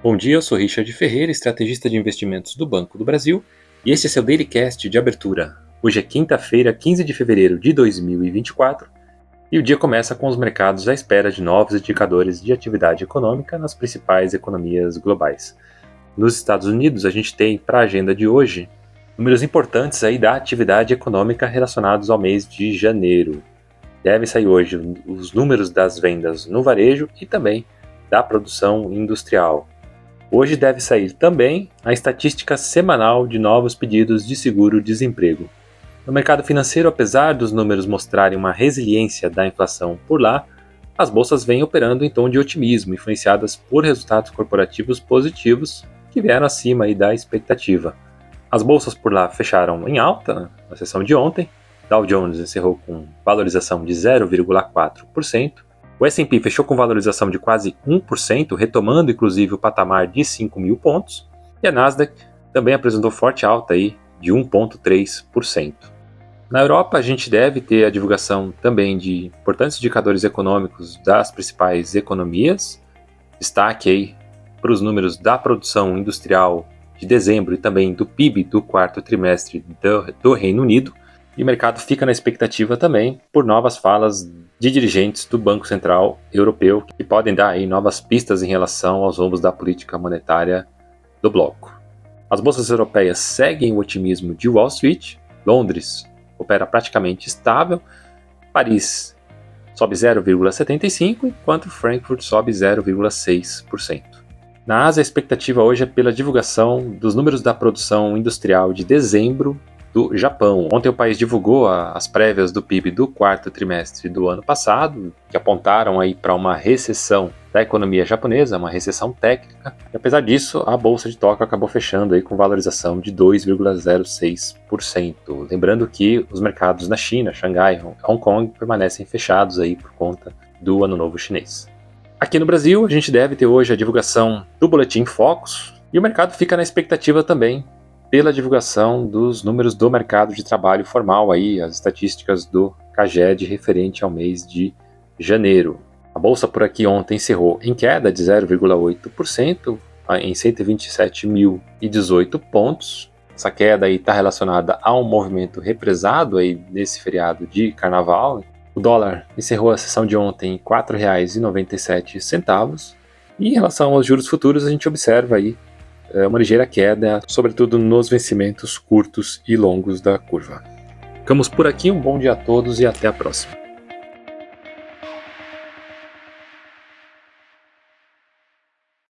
Bom dia, eu sou Richard Ferreira, estrategista de investimentos do Banco do Brasil, e este é seu Daily Cast de abertura. Hoje é quinta-feira, 15 de fevereiro de 2024, e o dia começa com os mercados à espera de novos indicadores de atividade econômica nas principais economias globais. Nos Estados Unidos, a gente tem para a agenda de hoje números importantes aí da atividade econômica relacionados ao mês de janeiro. Deve sair hoje os números das vendas no varejo e também da produção industrial. Hoje deve sair também a estatística semanal de novos pedidos de seguro-desemprego. No mercado financeiro, apesar dos números mostrarem uma resiliência da inflação por lá, as bolsas vêm operando em tom de otimismo, influenciadas por resultados corporativos positivos que vieram acima da expectativa. As bolsas por lá fecharam em alta na sessão de ontem. Dow Jones encerrou com valorização de 0,4%, o S&P fechou com valorização de quase 1%, retomando inclusive o patamar de 5 mil pontos, e a Nasdaq também apresentou forte alta aí de 1,3%. Na Europa, a gente deve ter a divulgação também de importantes indicadores econômicos das principais economias, destaque aí para os números da produção industrial de dezembro e também do PIB do quarto trimestre do, do Reino Unido, e o mercado fica na expectativa também por novas falas de dirigentes do Banco Central Europeu que podem dar aí novas pistas em relação aos rumos da política monetária do bloco. As bolsas europeias seguem o otimismo de Wall Street, Londres opera praticamente estável, Paris sobe 0,75%, enquanto Frankfurt sobe 0,6%. Na Ásia, a expectativa hoje é pela divulgação dos números da produção industrial de dezembro do Japão. Ontem o país divulgou a, as prévias do PIB do quarto trimestre do ano passado, que apontaram aí para uma recessão da economia japonesa, uma recessão técnica. E apesar disso, a bolsa de Tóquio acabou fechando aí com valorização de 2,06%. Lembrando que os mercados na China, Xangai, Hong Kong permanecem fechados aí por conta do Ano Novo Chinês. Aqui no Brasil, a gente deve ter hoje a divulgação do Boletim Focus, e o mercado fica na expectativa também pela divulgação dos números do mercado de trabalho formal, aí, as estatísticas do CAGED referente ao mês de janeiro. A bolsa por aqui ontem encerrou em queda de 0,8%, em 127.018 pontos. Essa queda está relacionada a um movimento represado aí nesse feriado de carnaval. O dólar encerrou a sessão de ontem em R$ 4,97. E em relação aos juros futuros, a gente observa aí uma ligeira queda, sobretudo nos vencimentos curtos e longos da curva. Ficamos por aqui, um bom dia a todos e até a próxima.